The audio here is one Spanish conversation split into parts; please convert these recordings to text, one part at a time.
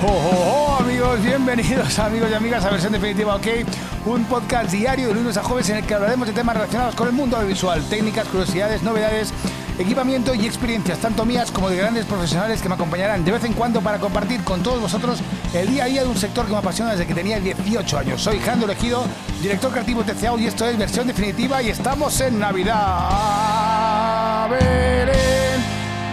Oh, oh, oh, amigos, bienvenidos amigos y amigas a Versión Definitiva OK, un podcast diario de lunes a jueves en el que hablaremos de temas relacionados con el mundo audiovisual, técnicas, curiosidades, novedades, equipamiento y experiencias, tanto mías como de grandes profesionales que me acompañarán de vez en cuando para compartir con todos vosotros el día a día de un sector que me apasiona desde que tenía 18 años. Soy Jando Elegido, director creativo de TCAO y esto es Versión Definitiva y estamos en Navidad. A Belén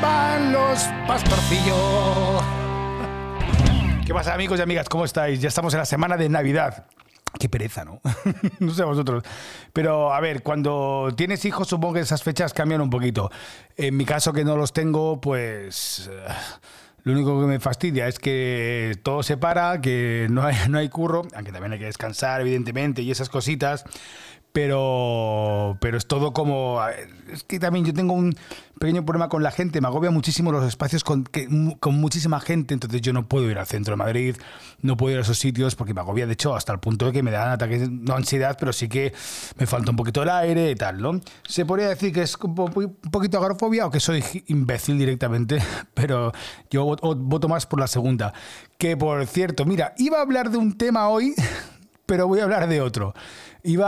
van los pastorcillos. ¿Qué pasa amigos y amigas? ¿Cómo estáis? Ya estamos en la semana de Navidad. Qué pereza, ¿no? no sé vosotros. Pero a ver, cuando tienes hijos supongo que esas fechas cambian un poquito. En mi caso que no los tengo, pues... eh, Lo único que me fastidia es que todo se para, que no hay, no hay curro, aunque también hay que descansar, evidentemente, y esas cositas. Pero, pero es todo como... Es que también yo tengo un pequeño problema con la gente. Me agobia muchísimo los espacios con, con muchísima gente. Entonces yo no puedo ir al centro de Madrid, no puedo ir a esos sitios porque me agobia, de hecho, hasta el punto de que me dan ataques, no ansiedad, pero sí que me falta un poquito el aire y tal, ¿no? Se podría decir que es un po- un poquito agrofobia o que soy imbécil directamente, pero yo voto más por la segunda. Que por cierto, mira, iba a hablar de un tema hoy pero voy a hablar de otro.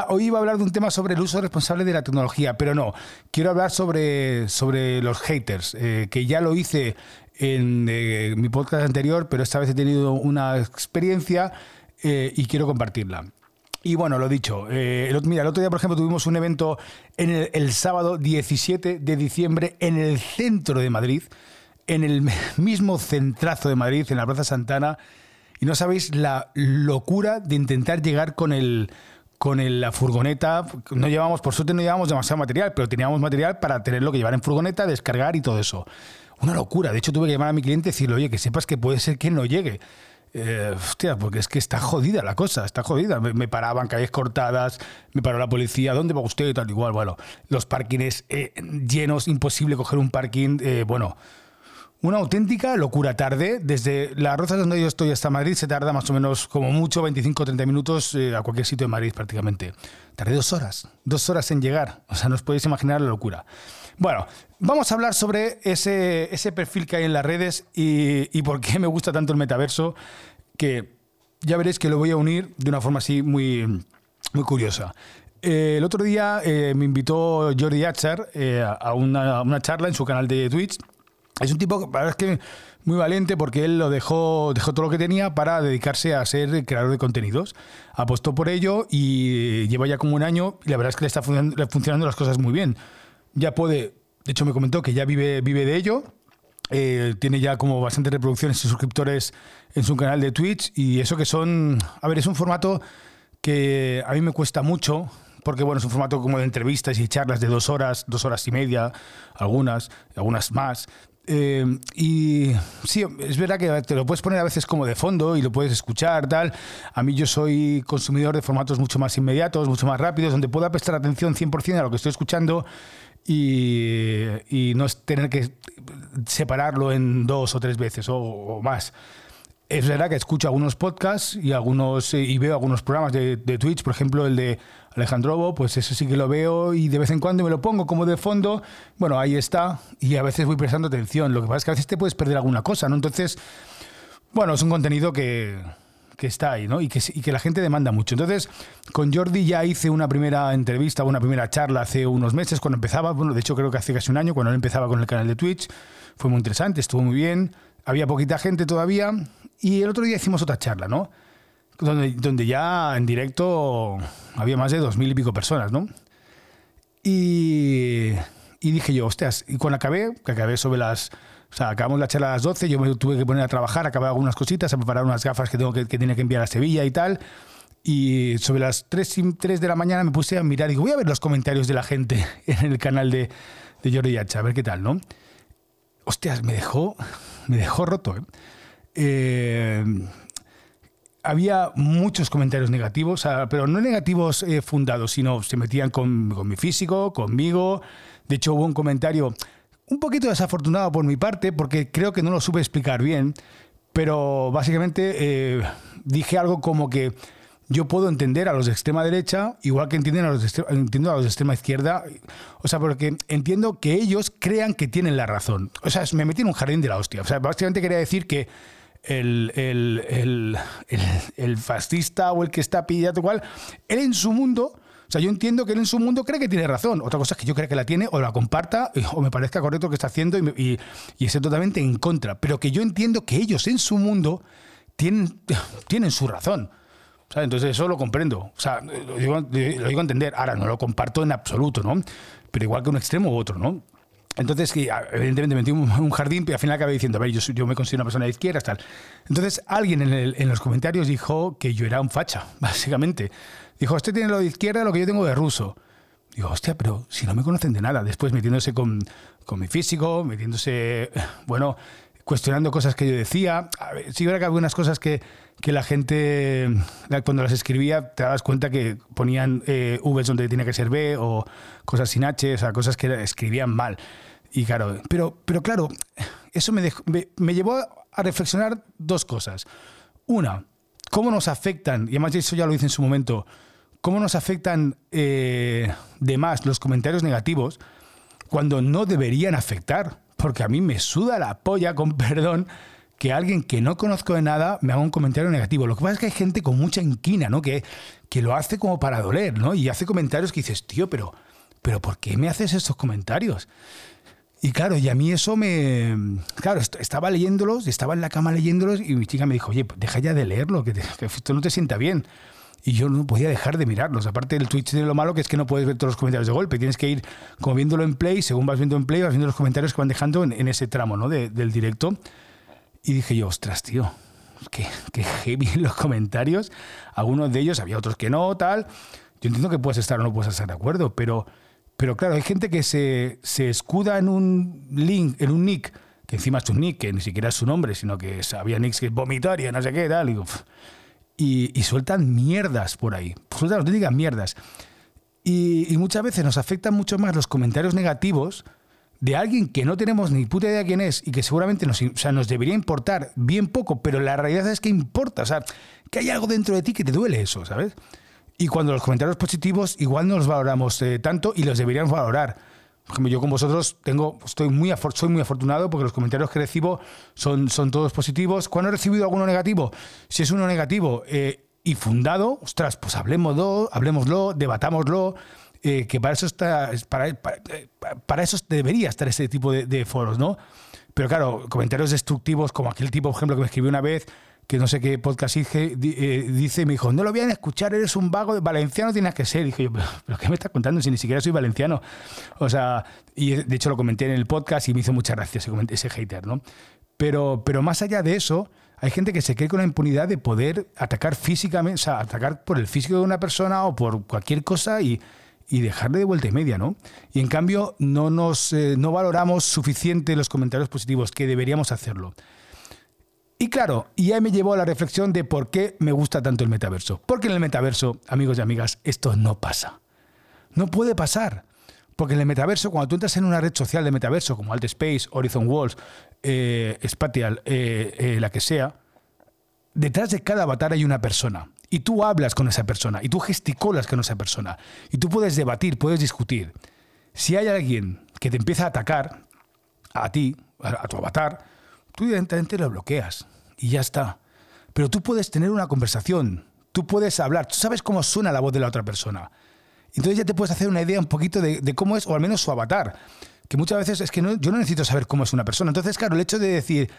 Hoy iba a hablar de un tema sobre el uso responsable de la tecnología, pero no. Quiero hablar sobre, sobre los haters, eh, que ya lo hice en eh, mi podcast anterior, pero esta vez he tenido una experiencia eh, y quiero compartirla. Y bueno, lo dicho, el, mira, el otro día, por ejemplo, tuvimos un evento en el, el sábado 17 de diciembre en el centro de Madrid, en el mismo centrazo de Madrid, en la Plaza Santana, y no sabéis la locura de intentar llegar con el con el- la furgoneta. No llevamos, por suerte no llevamos demasiado material, pero teníamos material para tenerlo que llevar en furgoneta, descargar y todo eso. Una locura. De hecho, tuve que llamar a mi cliente y decirle, oye, que sepas que puede ser que no llegue. Eh, hostia, porque es que está jodida la cosa, está jodida. Me, me paraban calles cortadas, me paró la policía, ¿dónde va usted? Y tal, igual, bueno. Los parkings eh, llenos, imposible coger un parking, eh, bueno. Una auténtica locura tarde. Desde las Rozas donde yo estoy hasta Madrid se tarda más o menos como mucho 25-30 minutos eh, a cualquier sitio de Madrid prácticamente. Tardé dos horas, dos horas en llegar. O sea, no os podéis imaginar la locura. Bueno, vamos a hablar sobre ese, ese perfil que hay en las redes y, y por qué me gusta tanto el metaverso, que ya veréis que lo voy a unir de una forma así muy, muy curiosa. Eh, el otro día eh, me invitó Jordi Yachar eh, a una, a una charla en su canal de Twitch. Es un tipo, la verdad es que muy valiente porque él lo dejó, dejó todo lo que tenía para dedicarse a ser creador de contenidos. Apostó por ello y lleva ya como un año y la verdad es que le está funcionando las cosas muy bien. Ya puede, de hecho me comentó que ya vive, vive de ello. Eh, tiene ya como bastantes reproducciones y suscriptores en su canal de Twitch y eso que son, a ver, es un formato que a mí me cuesta mucho porque bueno, es un formato como de entrevistas y charlas de dos horas, dos horas y media, algunas, algunas más. Eh, y sí, es verdad que te lo puedes poner a veces como de fondo y lo puedes escuchar, tal. A mí yo soy consumidor de formatos mucho más inmediatos, mucho más rápidos, donde pueda prestar atención 100% a lo que estoy escuchando y, no tener que separarlo en dos o tres veces o más. Es verdad que escucho algunos podcasts y algunos eh, y veo algunos programas de, de Twitch, por ejemplo el de Alejandrobo, pues eso sí que lo veo y de vez en cuando me lo pongo como de fondo. Bueno, ahí está y a veces voy prestando atención. Lo que pasa es que a veces te puedes perder alguna cosa, ¿no? Entonces, bueno, es un contenido que, que está ahí, ¿no? Y que, y que la gente demanda mucho. Entonces, con Jordi ya hice una primera entrevista, una primera charla hace unos meses cuando empezaba, bueno, de hecho creo que hace casi un año, cuando él empezaba con el canal de Twitch. Fue muy interesante, estuvo muy bien. Había poquita gente todavía. Y el otro día hicimos otra charla, ¿no? Donde, donde ya en directo había más de dos mil y pico personas, ¿no? Y, y dije yo, hostias, y cuando acabé, que acabé sobre las. O sea, acabamos la charla a las 12, yo me tuve que poner a trabajar, acabé algunas cositas, a preparar unas gafas que tengo que, que tiene que enviar a Sevilla y tal. Y sobre las 3, y- 3 de la mañana me puse a mirar y digo, voy a ver los comentarios de la gente en el canal de, de Jordi Yacha, a ver qué tal, ¿no? Hostias, me dejó, me dejó roto, ¿eh? Eh, había muchos comentarios negativos, sea, pero no negativos eh, fundados, sino se metían con, mi físico, conmigo. De hecho, hubo un comentario un poquito desafortunado por mi parte, porque creo que no lo supe explicar bien, pero básicamente eh, dije algo como que yo puedo entender a los de extrema derecha, igual que entienden a los entiendo a los de extrema izquierda. O sea, porque entiendo que ellos crean que tienen la razón. O sea, me metí en un jardín de la hostia. O sea, básicamente quería decir que el, el, el, fascista o el que está pillado cual, él en su mundo, o sea, yo entiendo que él en su mundo cree que tiene razón. Otra cosa es que yo creo que la tiene o la comparta o me parezca correcto lo que está haciendo y, y, esté totalmente en contra. Pero que yo entiendo que ellos en su mundo tienen, tienen su razón. Entonces eso lo comprendo. O sea, lo digo, lo digo a entender. Ahora, no lo comparto en absoluto, ¿no? Pero igual que un extremo u otro, ¿no? Entonces, evidentemente me metí un jardín, pero al final acabé diciendo, a ver, yo, yo me considero una persona de izquierda, tal. Entonces, alguien en, en, los comentarios dijo que yo era un facha, básicamente. Dijo, usted tiene lo de izquierda, lo que yo tengo de ruso. Digo, hostia, pero si no me conocen de nada. Después metiéndose con, con mi físico, metiéndose, bueno, cuestionando cosas que yo decía. sí, que había algunas cosas que, que, la gente, cuando las escribía, te dabas cuenta que ponían eh, donde tenía que ser B o cosas sin H, o sea, cosas que escribían mal. Y claro, pero, pero claro, eso me, me, llevó a reflexionar dos cosas. Una, cómo nos afectan, y además eso ya lo hice en su momento, cómo nos afectan eh, de más los comentarios negativos cuando no deberían afectar. Porque a mí me suda la polla, con perdón, que alguien que no conozco de nada me haga un comentario negativo. Lo que pasa es que hay gente con mucha inquina, ¿no? Que, que lo hace como para doler, ¿no? Y hace comentarios que dices, tío, pero, pero ¿por qué me haces estos comentarios? Y claro, y a mí eso me... Claro, estaba leyéndolos, estaba en la cama leyéndolos y mi chica me dijo, oye, pues deja ya de leerlo, que, esto no te sienta bien. Y yo no podía dejar de mirarlos. Aparte, el Twitch tiene lo malo que es que no puedes ver todos los comentarios de golpe. Tienes que ir como viéndolo en play, según vas viendo en play, vas viendo los comentarios que van dejando en, ese tramo ¿no? del directo. Y dije yo, ostras, tío, qué, qué heavy los comentarios. Algunos de ellos, había otros que no, tal. Yo entiendo que puedes estar o no puedes estar de acuerdo, pero pero claro, hay gente que se, se escuda en un link, en un nick, que encima es un nick, que ni siquiera es su nombre, sino que había nicks que vomitaria, no sé qué, tal. Y, y, sueltan mierdas por ahí. Sueltan auténticas mierdas. Y, y, muchas veces nos afectan mucho más los comentarios negativos de alguien que no tenemos ni puta idea quién es y que seguramente nos, o sea, nos debería importar bien poco, pero la realidad es que importa. O sea, que hay algo dentro de ti que te duele eso, ¿sabes? Y cuando los comentarios positivos igual no los valoramos eh, tanto y los deberíamos valorar. Por ejemplo, yo con vosotros tengo, estoy muy, soy muy afortunado porque los comentarios que recibo son, son todos positivos. ¿Cuándo he recibido alguno negativo? Si es uno negativo eh, y fundado, ostras, pues hablemoslo, hablemoslo, debatámoslo, eh, que para eso está, para, para, eso debería estar ese tipo de, de foros, ¿no? Pero claro, comentarios destructivos como aquel tipo, por ejemplo, que me escribió una vez, que no sé qué podcast eh, dice, me dijo, no lo voy a escuchar, eres un vago, valenciano tienes que ser. Y dije yo, ¿pero, qué me estás contando si ni siquiera soy valenciano? O sea, y de hecho lo comenté en el podcast y me hizo mucha gracia ese, ese hater, ¿no? Pero, pero más allá de eso, hay gente que se cree con la impunidad de poder atacar físicamente, o sea, atacar por el físico de una persona o por cualquier cosa y, y dejarle de vuelta y media, ¿no? Y en cambio no, nos, eh, no valoramos suficiente los comentarios positivos, que deberíamos hacerlo. Y claro, y ahí me llevó a la reflexión de por qué me gusta tanto el metaverso. Porque en el metaverso, amigos y amigas, esto no pasa. No puede pasar. Porque en el metaverso, cuando tú entras en una red social de metaverso, como Space, Horizon Walls, eh, Spatial, eh, eh, la que sea, detrás de cada avatar hay una persona. Y tú hablas con esa persona, y tú gesticulas con esa persona, y tú puedes debatir, puedes discutir. Si hay alguien que te empieza a atacar, a ti, a tu avatar, tú evidentemente lo bloqueas y ya está. Pero tú puedes tener una conversación, tú puedes hablar, tú sabes cómo suena la voz de la otra persona. Entonces ya te puedes hacer una idea un poquito de, cómo es, o al menos su avatar. Que muchas veces es que yo no necesito saber cómo es una persona. Entonces, claro, el hecho de decir,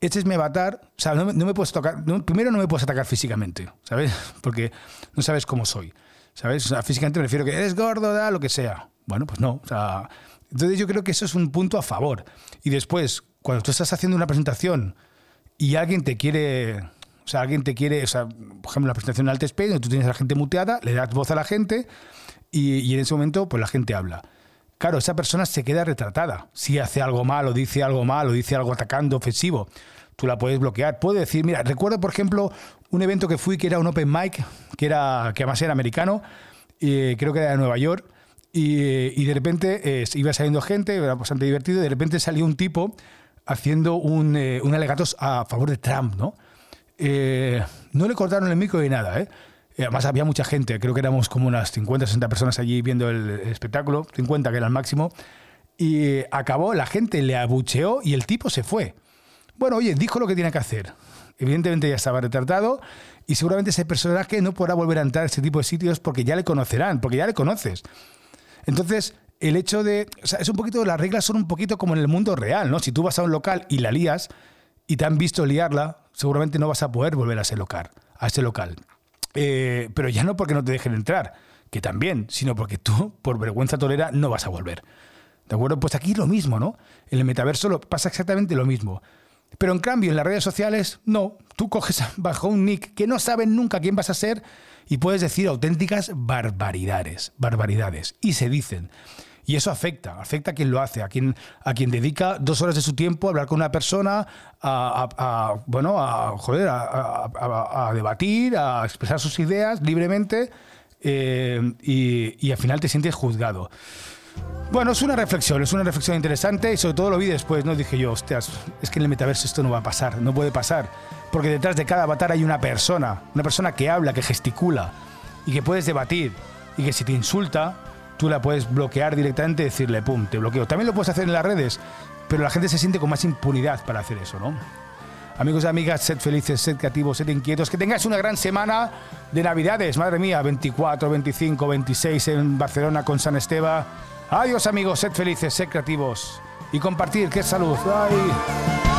este es mi avatar, o sea, no, me puedes tocar, primero no me puedes atacar físicamente, ¿sabes? Porque no sabes cómo soy, ¿sabes? O sea, físicamente me refiero que eres gordo, da lo que sea. Bueno, pues no, o sea, entonces yo creo que eso es un punto a favor. Y después, cuando tú estás haciendo una presentación y alguien te quiere, o sea, alguien te quiere, o sea, por ejemplo, la presentación en Space, donde tú tienes a la gente muteada, le das voz a la gente y, en ese momento, pues la gente habla. Claro, esa persona se queda retratada. Si hace algo mal o dice algo mal o dice algo atacando, ofensivo, tú la puedes bloquear. Puede decir, mira, recuerdo, por ejemplo, un evento que fui que era un open mic, que, era, que además era americano, y creo que era de Nueva York, y, de repente eh, iba saliendo gente, era bastante divertido, y de repente salió un tipo haciendo un, eh, un alegato a favor de Trump, ¿no? Eh, no le cortaron el micro ni nada, ¿eh? Además había mucha gente, creo que éramos como unas 50, 60 personas allí viendo el espectáculo, 50 que era el máximo, y acabó, la gente le abucheó y el tipo se fue. Bueno, oye, dijo lo que tiene que hacer. Evidentemente ya estaba retratado y seguramente ese personaje no podrá volver a entrar a este tipo de sitios porque ya le conocerán, porque ya le conoces. Entonces, el hecho de. O sea, es un poquito. Las reglas son un poquito como en el mundo real, ¿no? Si tú vas a un local y la lías y te han visto liarla, seguramente no vas a poder volver a ese local. A ese local. Eh, pero ya no porque no te dejen entrar, que también, sino porque tú, por vergüenza tolera, no vas a volver. ¿De acuerdo? Pues aquí lo mismo, ¿no? En el metaverso pasa exactamente lo mismo. Pero en cambio, en las redes sociales, no. Tú coges bajo un nick que no saben nunca quién vas a ser y puedes decir auténticas barbaridades, barbaridades. Y se dicen. Y eso afecta, afecta a quien lo hace, a quien, a quien dedica dos horas de su tiempo a hablar con una persona, a, bueno, a, joder, a, debatir, a expresar sus ideas libremente eh, y, y al final te sientes juzgado. Bueno, es una reflexión, es una reflexión interesante y sobre todo lo vi después, ¿no? Dije yo, hostias, es que en el metaverso esto no va a pasar, no puede pasar, porque detrás de cada avatar hay una persona, una persona que habla, que gesticula y que puedes debatir y que si te insulta, tú la puedes bloquear directamente decirle, pum, te bloqueo. También lo puedes hacer en las redes, pero la gente se siente con más impunidad para hacer eso, ¿no? Amigos y amigas, sed felices, sed creativos, sed inquietos. Que tengáis una gran semana de Navidades. Madre mía, 24, 25, 26 en Barcelona con San Esteban. Adiós amigos, sed felices, sed creativos y compartir, es salud. Bye.